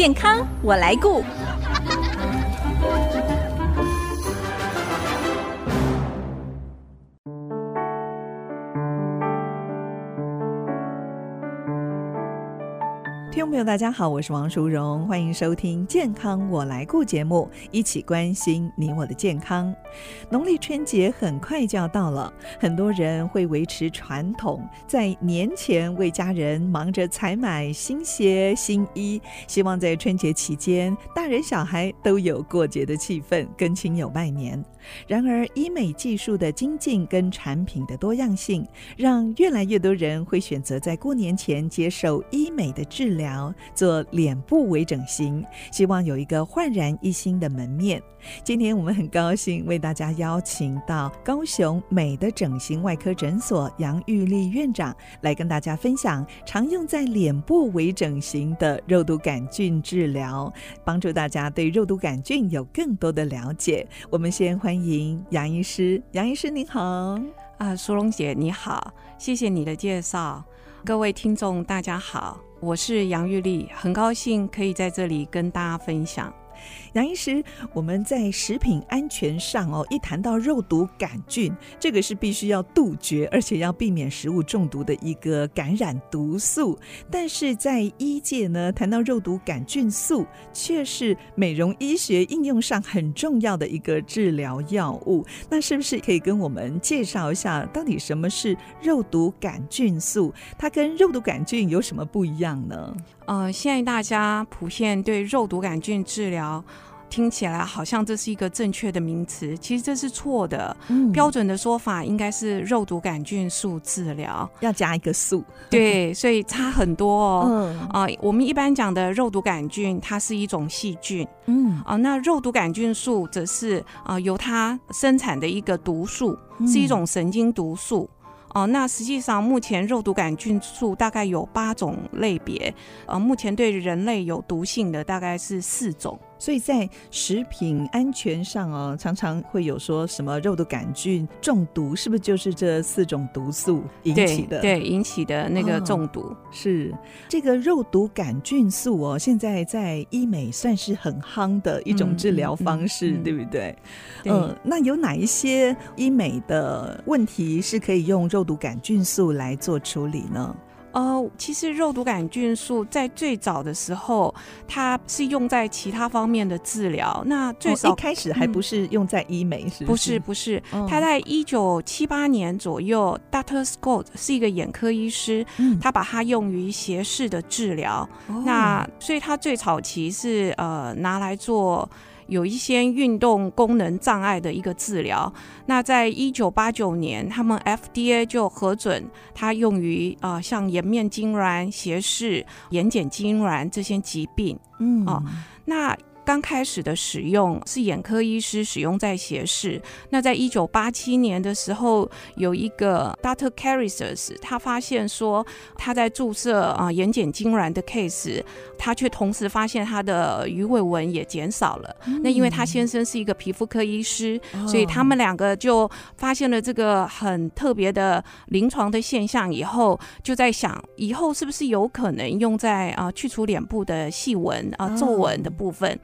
健康我来顾。大家好，我是王淑荣，欢迎收听《健康我来顾》节目，一起关心你我的健康。农历春节很快就要到了，很多人会维持传统，在年前为家人忙着采买新鞋、新衣，希望在春节期间，大人小孩都有过节的气氛，跟亲友拜年。然而，医美技术的精进跟产品的多样性，让越来越多人会选择在过年前接受医美的治疗，做脸部微整形，希望有一个焕然一新的门面。今天我们很高兴为大家邀请到高雄美的整形外科诊所杨玉丽院长来跟大家分享常用在脸部微整形的肉毒杆菌治疗，帮助大家对肉毒杆菌有更多的了解。我们先欢迎杨医师，杨医师您好。啊，苏荣姐你好，谢谢你的介绍，各位听众大家好，我是杨玉丽，很高兴可以在这里跟大家分享。杨医师，我们在食品安全上哦，一谈到肉毒杆菌，这个是必须要杜绝，而且要避免食物中毒的一个感染毒素。但是在医界呢，谈到肉毒杆菌素，却是美容医学应用上很重要的一个治疗药物。那是不是可以跟我们介绍一下，到底什么是肉毒杆菌素？它跟肉毒杆菌有什么不一样呢？呃，现在大家普遍对肉毒杆菌治疗听起来好像这是一个正确的名词，其实这是错的。嗯，标准的说法应该是肉毒杆菌素治疗，要加一个素。对，所以差很多哦。嗯啊、呃，我们一般讲的肉毒杆菌，它是一种细菌。嗯啊、呃，那肉毒杆菌素则是啊、呃、由它生产的一个毒素，是一种神经毒素。哦，那实际上目前肉毒杆菌素大概有八种类别，呃，目前对人类有毒性的大概是四种。所以在食品安全上哦，常常会有说什么肉毒杆菌中毒，是不是就是这四种毒素引起的？对，对，引起的那个中毒。哦，是这个肉毒杆菌素哦，现在在医美算是很夯的一种治疗方式，嗯嗯嗯、对不对？对。嗯，那有哪一些医美的问题是可以用肉毒杆菌素来做处理呢？呃，其实肉毒杆菌素在最早的时候，它是用在其他方面的治疗。那最早、哦、一开始还不是用在医美，是不是？不是，不是。他在一九七八年左右、嗯、，Dr. Scott 是一个眼科医师，嗯、他把它用于斜视的治疗。哦、那所以他最早期是呃拿来做。有一些运动功能障碍的一个治疗，那在一九八九年，他们 FDA 就核准它用于啊、呃，像颜面痉挛、斜视、眼睑痉挛这些疾病，嗯啊、哦，那。刚开始的使用是眼科医师使用在斜视。那在一九八七年的时候，有一个 Dr. Carisers，他发现说他在注射啊眼睑痉挛的 case，他却同时发现他的鱼尾纹也减少了。嗯、那因为他先生是一个皮肤科医师，哦、所以他们两个就发现了这个很特别的临床的现象，以后就在想，以后是不是有可能用在啊去除脸部的细纹啊皱纹的部分。哦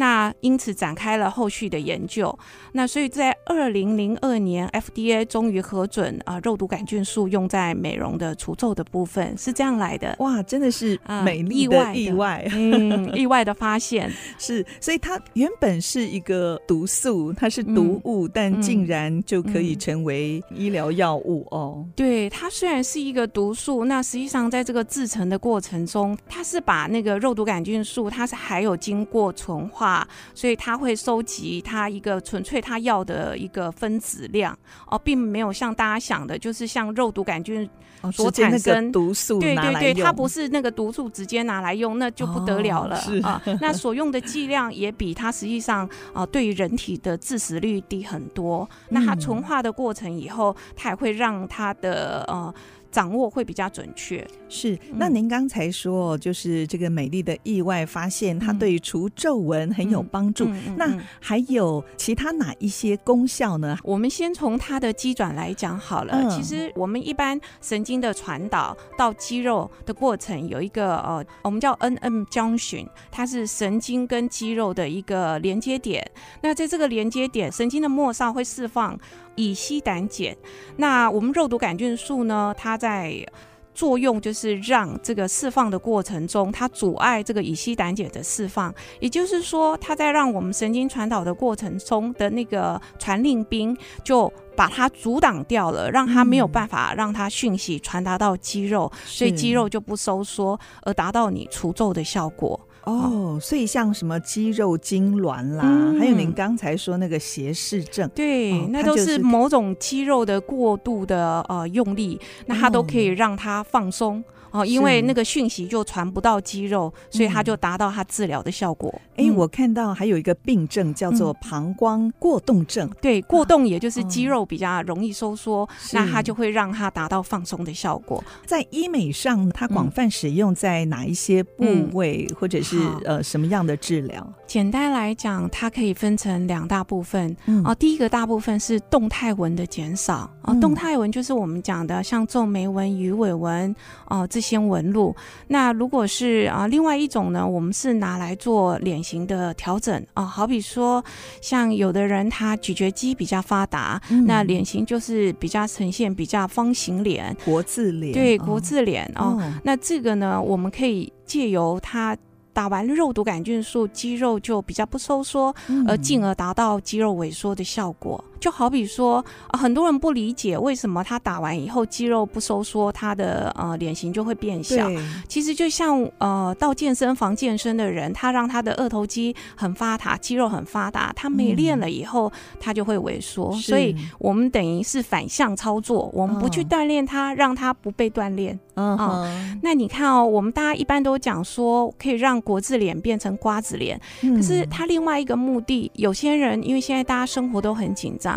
那因此展开了后续的研究。那所以在二零零二年，FDA 终于核准啊肉毒杆菌素用在美容的除皱的部分，是这样来的。哇，真的是美丽的意外，嗯，意外的发现是。所以它原本是一个毒素，它是毒物，嗯、但竟然就可以成为医疗药物哦。对，它虽然是一个毒素，那实际上在这个制成的过程中，它是把那个肉毒杆菌素，它是还有经过纯化。所以它会收集它一个纯粹它要的一个分子量哦，并没有像大家想的，就是像肉毒杆菌所产生毒素，对对对，它不是那个毒素直接拿来用，那就不得了了啊。那所用的剂量也比它实际上啊，对于人体的致死率低很多。那它纯化的过程以后，它也会让它的呃。掌握会比较准确。是，那您刚才说，就是这个美丽的意外发现，它对除皱纹很有帮助。那还有其他哪一些功效呢？我们先从它的肌转来讲好了。其实我们一般神经的传导到肌肉的过程有一个呃，我们叫 N-M junction，它是神经跟肌肉的一个连接点。那在这个连接点，神经的末梢会释放乙烯胆碱。那我们肉毒杆菌素呢，它在作用就是让这个释放的过程中，它阻碍这个乙烯胆碱的释放，也就是说，它在让我们神经传导的过程中的那个传令兵就把它阻挡掉了，让它没有办法让它讯息传达到肌肉，所以肌肉就不收缩，而达到你除皱的效果。哦，所以像什么肌肉痉挛啦，嗯、还有您刚才说那个斜视症，对，哦、那都是某种肌肉的过度的呃用力，那它都可以让它放松。哦，因为那个讯息就传不到肌肉，所以它就达到它治疗的效果。哎、嗯，我看到还有一个病症叫做膀胱过动症。嗯、对，过动也就是肌肉比较容易收缩，啊、那它就会让它达到放松的效果。在医美上，它广泛使用在哪一些部位，嗯、或者是呃什么样的治疗？简单来讲，它可以分成两大部分。嗯、哦，第一个大部分是动态纹的减少。哦，动态纹就是我们讲的像皱眉纹、鱼尾纹。哦，这些纹路，那如果是啊，另外一种呢，我们是拿来做脸型的调整啊，好比说，像有的人他咀嚼肌比较发达，嗯、那脸型就是比较呈现比较方形脸，国字脸，对，国字脸哦，哦。那这个呢，我们可以借由它。打完肉毒杆菌素，肌肉就比较不收缩，而进而达到肌肉萎缩的效果。就好比说，啊，很多人不理解为什么他打完以后肌肉不收缩，他的呃脸型就会变小。其实就像呃到健身房健身的人，他让他的二头肌很发达，肌肉很发达，他没练了以后，他就会萎缩。嗯、所以我们等于是反向操作，我们不去锻炼他，让他不被锻炼。嗯、哦，那你看哦，我们大家一般都讲说可以让国字脸变成瓜子脸，嗯、可是他另外一个目的，有些人因为现在大家生活都很紧张，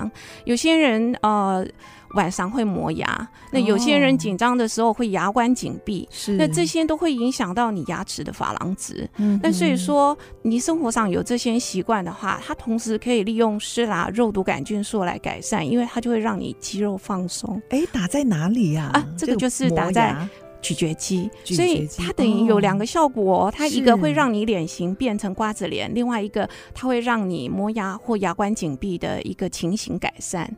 有些人呃。晚上会磨牙，那有些人紧张的时候会牙关紧闭，是、哦，那这些都会影响到你牙齿的珐琅质。嗯，那所以说你生活上有这些习惯的话，它同时可以利用施打肉毒杆菌素来改善，因为它就会让你肌肉放松。哎，打在哪里呀？啊，啊，这个就是打在。咀嚼肌，所以它等于有两个效果，哦，它一个会让你脸型变成瓜子脸，另外一个它会让你磨牙或牙关紧闭的一个情形改善。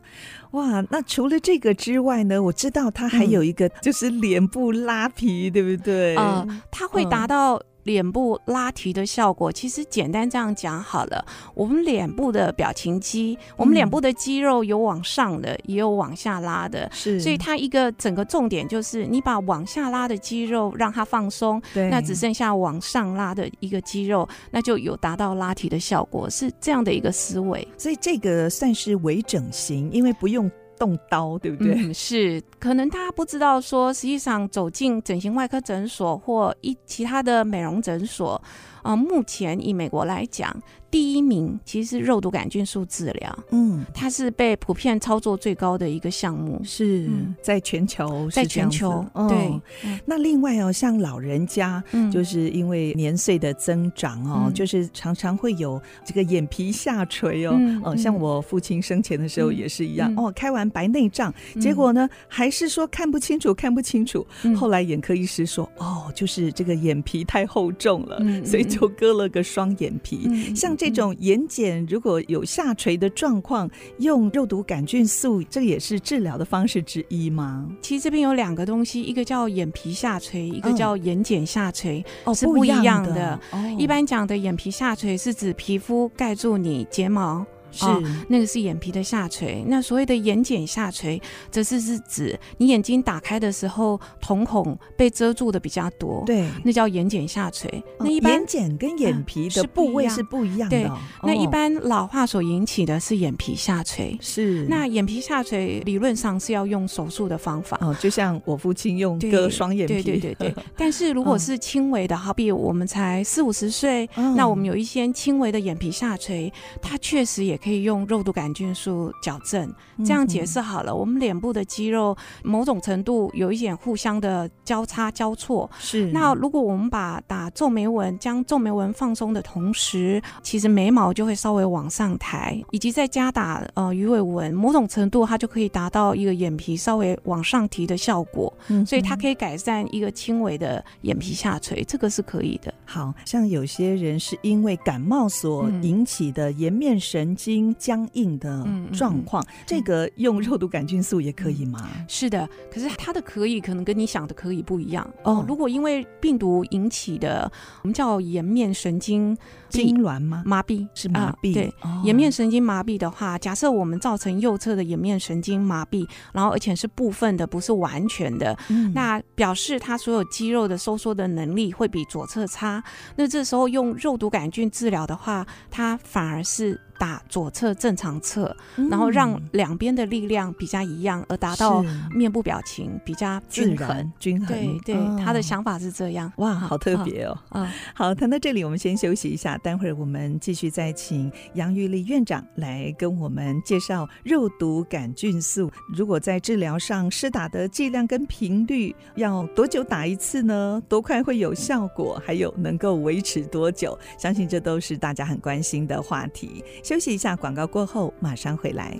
哇，那除了这个之外呢？我知道它还有一个就是脸部拉皮，嗯、对不对？呃，它会达到。脸部拉提的效果，其实简单这样讲好了。我们脸部的表情肌，我们脸部的肌肉有往上的，也有往下拉的，是。所以它一个整个重点就是，你把往下拉的肌肉让它放松，对，那只剩下往上拉的一个肌肉，那就有达到拉提的效果，是这样的一个思维。所以这个算是微整形，因为不用。动刀对不对？是，可能他不知道说，实际上走进整形外科诊所或一其他的美容诊所，啊、呃，目前以美国来讲。第一名其实是肉毒杆菌素治疗，嗯，它是被普遍操作最高的一个项目，是在全球，在全球，对。那另外哦，像老人家，嗯就是因为年岁的增长哦，就是常常会有这个眼皮下垂哦，哦，像我父亲生前的时候也是一样哦，开完白内障，结果呢还是说看不清楚，看不清楚。后来眼科医师说，哦，就是这个眼皮太厚重了，所以就割了个双眼皮，像这。种眼睑如果有下垂的状况，用肉毒杆菌素，这个也是治疗的方式之一吗？其实这边有两个东西，一个叫眼皮下垂，一个叫眼睑下垂，哦，是不一样的。哦，一般讲的眼皮下垂是指皮肤盖住你睫毛。是、哦，那个是眼皮的下垂。那所谓的眼睑下垂，则是是指你眼睛打开的时候，瞳孔被遮住的比较多。对，那叫眼睑下垂。哦、那一般眼睑跟眼皮的部位是不一样的。对，那一般老化所引起的是眼皮下垂。是，那眼皮下垂理论上是要用手术的方法。哦，就像我父亲用割双眼皮。对对对对。但是如果是轻微的，好比我们才四五十岁，嗯、那我们有一些轻微的眼皮下垂，它确实也。可以用肉毒杆菌素矫正。这样解释好了，我们脸部的肌肉某种程度有一点互相的交叉交错。是。那如果我们把打皱眉纹，将皱眉纹放松的同时，其实眉毛就会稍微往上抬，以及再加打呃鱼尾纹，某种程度它就可以达到一个眼皮稍微往上提的效果。嗯。所以它可以改善一个轻微的眼皮下垂，这个是可以的。好像有些人是因为感冒所引起的颜面神经僵硬的状况，嗯、这个用肉毒杆菌素也可以吗？是的，可是它的可以可能跟你想的可以不一样哦。如果因为病毒引起的，我们叫颜面神经痉挛吗？麻痹是麻痹。啊、对，哦、颜面神经麻痹的话，假设我们造成右侧的颜面神经麻痹，然后而且是部分的，不是完全的，嗯、那表示它所有肌肉的收缩的能力会比左侧差。那这时候用肉毒杆菌治疗的话，它反而是。打左侧正常侧，然后让两边的力量比较一样，而达到面部表情比较均衡、均衡。对对，哦、他的想法是这样。哇，好特别哦！啊，好，谈到这里，我们先休息一下，待会儿我们继续再请杨玉丽院长来跟我们介绍肉毒杆菌素。如果在治疗上施打的剂量跟频率，要多久打一次呢？多快会有效果？还有能够维持多久？相信这都是大家很关心的话题。休息一下，广告过后马上回来。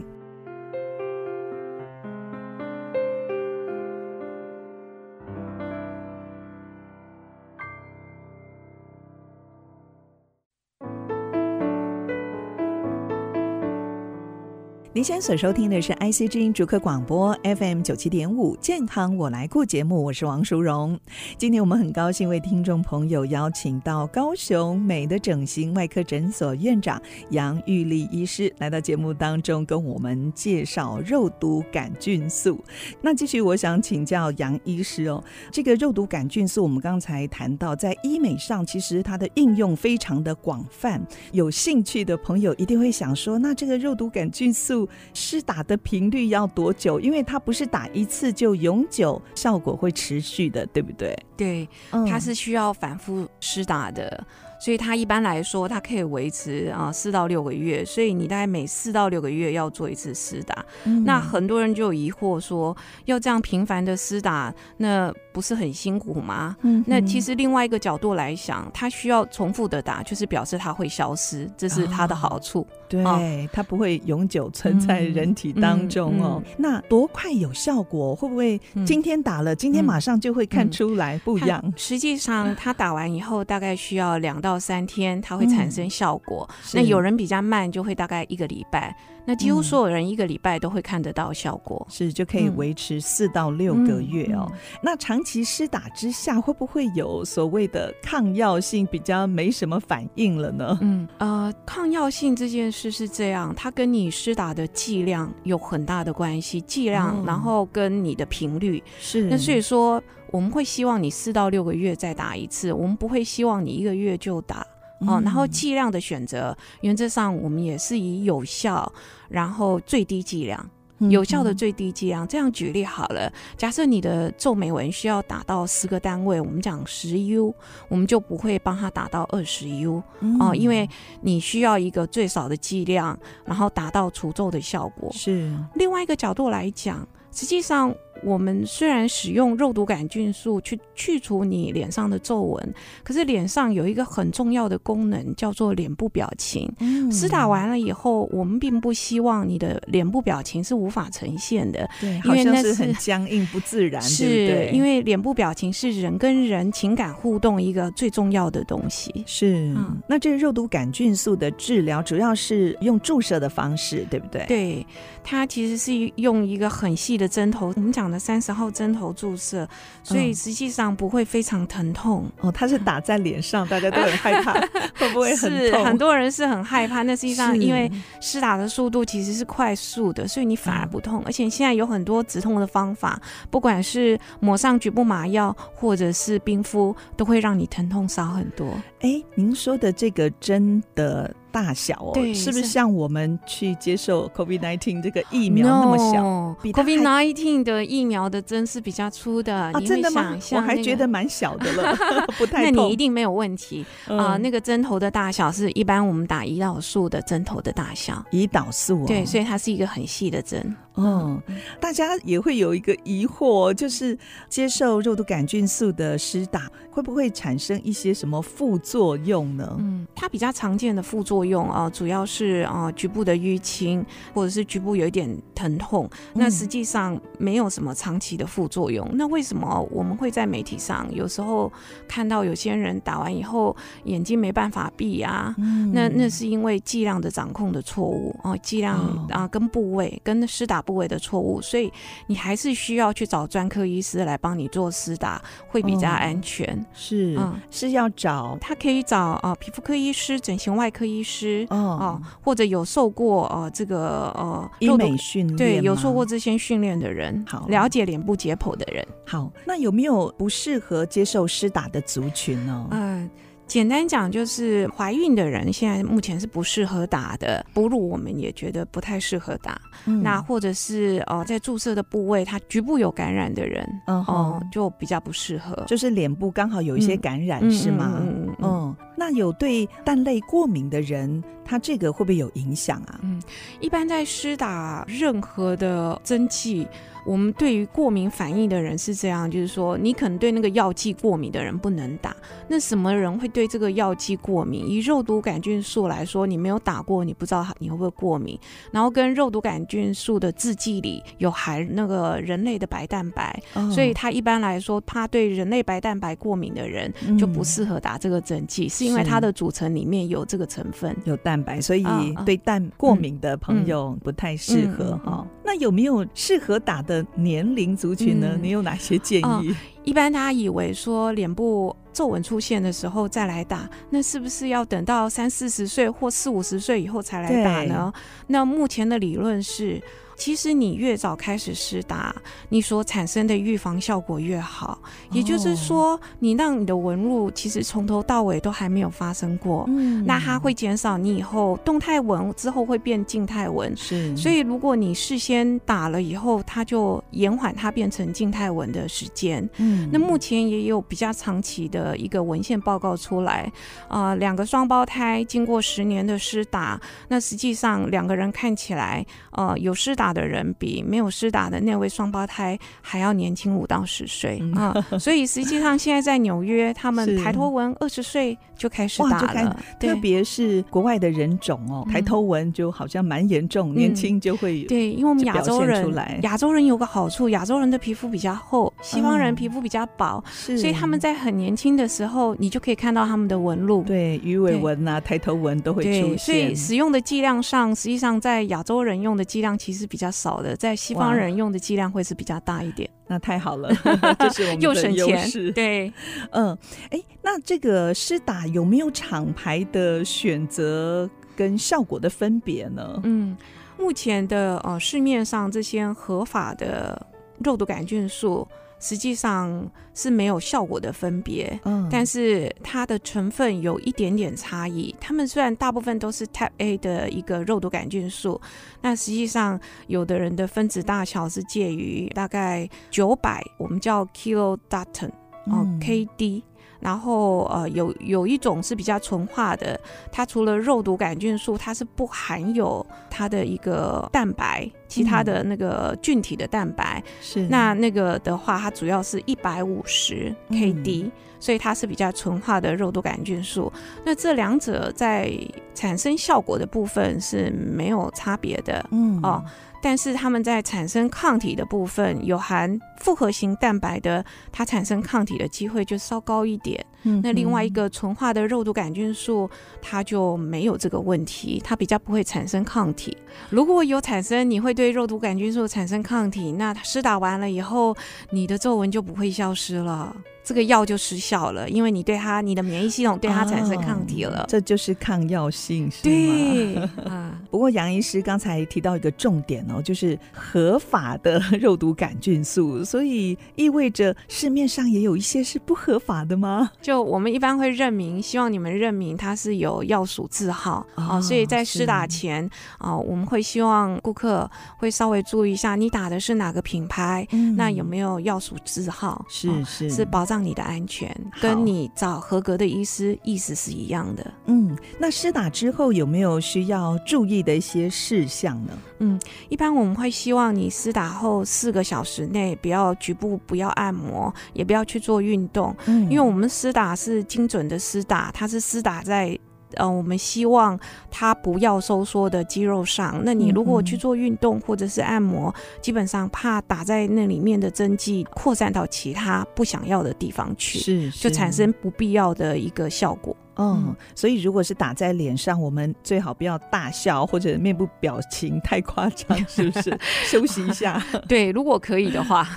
您现在所收听的是 IC 之音竹科广播 FM 九七点五健康我来顾节目，我是王淑荣。今天我们很高兴为听众朋友邀请到高雄美的整形外科诊所院长杨玉丽医师来到节目当中，跟我们介绍肉毒杆菌素。那继续，我想请教杨医师哦，这个肉毒杆菌素我们刚才谈到，在医美上其实它的应用非常的广泛，有兴趣的朋友一定会想说，那这个肉毒杆菌素。施打的频率要多久？因为它不是打一次就永久，效果会持续的，对不对？对，它是需要反复施打的。所以它一般来说，它可以维持啊四到六个月，所以你大概每四到六个月要做一次施打。嗯、那很多人就有疑惑说，要这样频繁的施打，那不是很辛苦吗？嗯、那其实另外一个角度来想，它需要重复的打，就是表示它会消失，这是它的好处。哦、对，哦、它不会永久存在人体当中哦。嗯嗯嗯、那多快有效果？会不会今天打了，嗯、今天马上就会看出来不一样？实际上，它打完以后大概需要两到三天，它会产生效果。嗯、那有人比较慢，就会大概一个礼拜。那几乎所有人一个礼拜都会看得到效果，嗯、是就可以维持四到六个月哦。那长期施打之下，会不会有所谓的抗药性，比较没什么反应了呢？嗯呃，抗药性这件事是这样，它跟你施打的剂量有很大的关系，剂量，然后跟你的频率是。那所以说，我们会希望你四到六个月再打一次，我们不会希望你一个月就打。哦，然后剂量的选择，原则上我们也是以有效，然后最低剂量，有效的最低剂量。这样举例好了，假设你的皱眉纹需要打到十个单位，我们讲十 U，我们就不会帮他打到二十 U 哦，因为你需要一个最少的剂量，然后达到除皱的效果。是另外一个角度来讲，实际上。我们虽然使用肉毒杆菌素去去除你脸上的皱纹，可是脸上有一个很重要的功能，叫做脸部表情。嗯，施打完了以后，我们并不希望你的脸部表情是无法呈现的，对，因为那是很僵硬不自然，是对对因为脸部表情是人跟人情感互动一个最重要的东西。是，嗯，那这个肉毒杆菌素的治疗主要是用注射的方式，对不对？对，它其实是用一个很细的针头，我们讲的。三十号针头注射，所以实际上不会非常疼痛哦。它是打在脸上，大家都很害怕，会不会很痛？是很多人是很害怕。那实际上，因为施打的速度其实是快速的，所以你反而不痛。而且现在有很多止痛的方法，不管是抹上局部麻药或者是冰敷，都会让你疼痛少很多。哎，您说的这个针的。大小哦，是不是像我们去接受 COVID-19 这个疫苗那么小 no,？COVID-19 的疫苗的针是比较粗的，啊、你会想象、那个、我还觉得蛮小的了，不太。那你一定没有问题啊、嗯呃！那个针头的大小是一般我们打胰岛素的针头的大小，胰岛素、哦、对，所以它是一个很细的针。嗯，大家也会有一个疑惑，就是接受肉毒杆菌素的施打会不会产生一些什么副作用呢？嗯，它比较常见的副作用啊，主要是啊局部的淤青，或者是局部有一点疼痛。那实际上没有什么长期的副作用。那为什么我们会在媒体上有时候看到有些人打完以后眼睛没办法闭啊？嗯、那那是因为剂量的掌控的错误哦，剂量啊跟部位跟施打部位的错误，所以你还是需要去找专科医师来帮你做施打，会比较安全。哦、是，嗯，是要找他可以找啊、呃、皮肤科医师、整形外科医师哦、呃，或者有受过呃这个呃医美训练，对，有受过这些训练的人，好了解脸部解剖的人。好，那有没有不适合接受施打的族群呢？嗯、呃。简单讲，就是怀孕的人现在目前是不适合打的，哺乳我们也觉得不太适合打。嗯、那或者是哦、呃，在注射的部位它局部有感染的人，哦、嗯呃，就比较不适合。就是脸部刚好有一些感染，嗯、是吗？嗯。那有对蛋类过敏的人，他这个会不会有影响啊？嗯，一般在施打任何的针剂。我们对于过敏反应的人是这样，就是说，你可能对那个药剂过敏的人不能打。那什么人会对这个药剂过敏？以肉毒杆菌素来说，你没有打过，你不知道你会不会过敏。然后跟肉毒杆菌素的制剂里有含那个人类的白蛋白，哦、所以它一般来说，怕对人类白蛋白过敏的人就不适合打这个针剂，嗯、是因为它的组成里面有这个成分，有蛋白，所以对蛋过敏的朋友不太适合哈。那有没有适合打的？年龄族群呢？嗯、你有哪些建议？哦、一般大家以为说脸部皱纹出现的时候再来打，那是不是要等到三四十岁或四五十岁以后才来打呢？那目前的理论是。其实你越早开始施打，你所产生的预防效果越好。也就是说，你让你的纹路其实从头到尾都还没有发生过，嗯，那它会减少你以后动态纹之后会变静态纹。是，所以如果你事先打了以后，它就延缓它变成静态纹的时间。嗯，那目前也有比较长期的一个文献报告出来，呃，两个双胞胎经过十年的施打，那实际上两个人看起来，呃，有施打。打的人比没有施打的那位双胞胎还要年轻五到十岁啊、嗯。嗯！所以实际上现在在纽约，他们抬头纹二十岁就开始打了，特别是国外的人种哦，抬头纹就好像蛮严重，嗯、年轻就会对，因为我们亚洲人，亚洲人有个好处，亚洲人的皮肤比较厚，西方人皮肤比较薄，嗯、所以他们在很年轻的时候，你就可以看到他们的纹路，对，鱼尾纹啊，抬头纹都会出现。所以使用的剂量上，实际上在亚洲人用的剂量其实比。比较少的，在西方人用的剂量会是比较大一点。那太好了，这是我们的优势。又省钱。对，嗯，哎，那这个施打有没有厂牌的选择跟效果的分别呢？嗯，目前的呃市面上这些合法的肉毒杆菌素。实际上是没有效果的分别，嗯，但是它的成分有一点点差异。它们虽然大部分都是 Type A 的一个肉毒杆菌素，那实际上有的人的分子大小是介于大概九百，我们叫 kilodalton 哦，KD。然后呃，有有一种是比较纯化的，它除了肉毒杆菌素，它是不含有它的一个蛋白，其他的那个菌体的蛋白。是、嗯、那那个的话，它主要是一百五十 KD，、嗯、所以它是比较纯化的肉毒杆菌素。那这两者在产生效果的部分是没有差别的，嗯哦。但是他们在产生抗体的部分，有含复合型蛋白的，它产生抗体的机会就稍高一点。嗯，那另外一个纯化的肉毒杆菌素，它就没有这个问题，它比较不会产生抗体。如果有产生，你会对肉毒杆菌素产生抗体，那施打完了以后，你的皱纹就不会消失了。这个药就失效了，因为你对它，你的免疫系统对它产生抗体了，哦、这就是抗药性，是吗？对 啊。不过杨医师刚才提到一个重点哦，就是合法的肉毒杆菌素，所以意味着市面上也有一些是不合法的吗？就我们一般会认明，希望你们认明它是有药属字号啊、哦，所以在施打前啊、哦，我们会希望顾客会稍微注意一下，你打的是哪个品牌，嗯、那有没有药属字号？是是、哦、是保障。让你的安全跟你找合格的医师意思是一样的。嗯，那施打之后有没有需要注意的一些事项呢？嗯，一般我们会希望你施打后四个小时内不要局部不要按摩，也不要去做运动。嗯，因为我们施打是精准的施打，它是施打在。呃，我们希望它不要收缩的肌肉上。那你如果去做运动或者是按摩，嗯嗯，基本上怕打在那里面的针剂扩散到其他不想要的地方去，是，是，就产生不必要的一个效果。嗯，所以如果是打在脸上，我们最好不要大笑或者面部表情太夸张，是不是？休息一下。对，如果可以的话，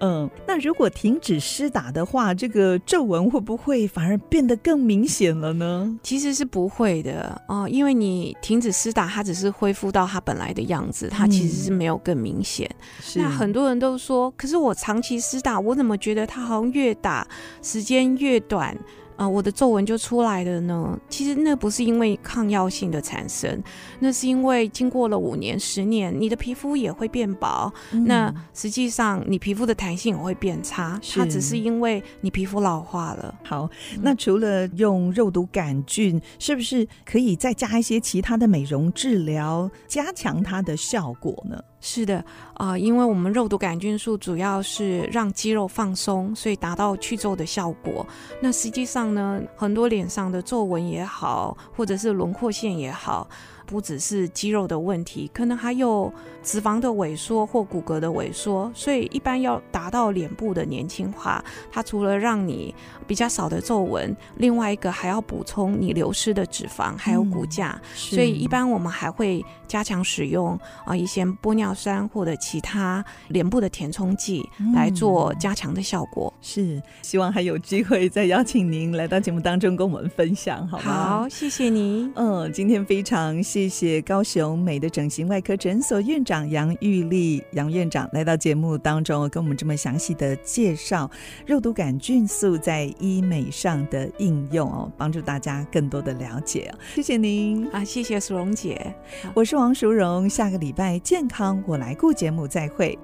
嗯，那如果停止施打的话，这个皱纹会不会反而变得更明显了呢？其实是不会的哦，因为你停止施打，它只是恢复到它本来的样子，它其实是没有更明显。嗯、那很多人都说，可是我长期施打，我怎么觉得它好像越打时间越短？啊、呃，我的皱纹就出来了呢。其实那不是因为抗药性的产生，那是因为经过了五年、十年，你的皮肤也会变薄。嗯、那实际上你皮肤的弹性也会变差，它只是因为你皮肤老化了。好，那除了用肉毒杆菌，是不是可以再加一些其他的美容治疗，加强它的效果呢？是的，啊、因为我们肉毒杆菌素主要是让肌肉放松，所以达到去皱的效果。那实际上呢，很多脸上的皱纹也好，或者是轮廓线也好。不只是肌肉的问题，可能还有脂肪的萎缩或骨骼的萎缩，所以一般要达到脸部的年轻化，它除了让你比较少的皱纹，另外一个还要补充你流失的脂肪还有骨架，嗯、所以一般我们还会加强使用啊一些玻尿酸或者其他脸部的填充剂来做加强的效果。嗯、是，希望还有机会再邀请您来到节目当中跟我们分享，好吗？好，谢谢你。嗯，今天非常。谢谢高雄美的整形外科诊所院长杨玉丽杨院长来到节目当中，跟我们这么详细的介绍肉毒杆菌素在医美上的应用哦，帮助大家更多的了解。谢谢您啊，谢谢淑荣姐，我是王淑荣，下个礼拜健康我来顾节目再会。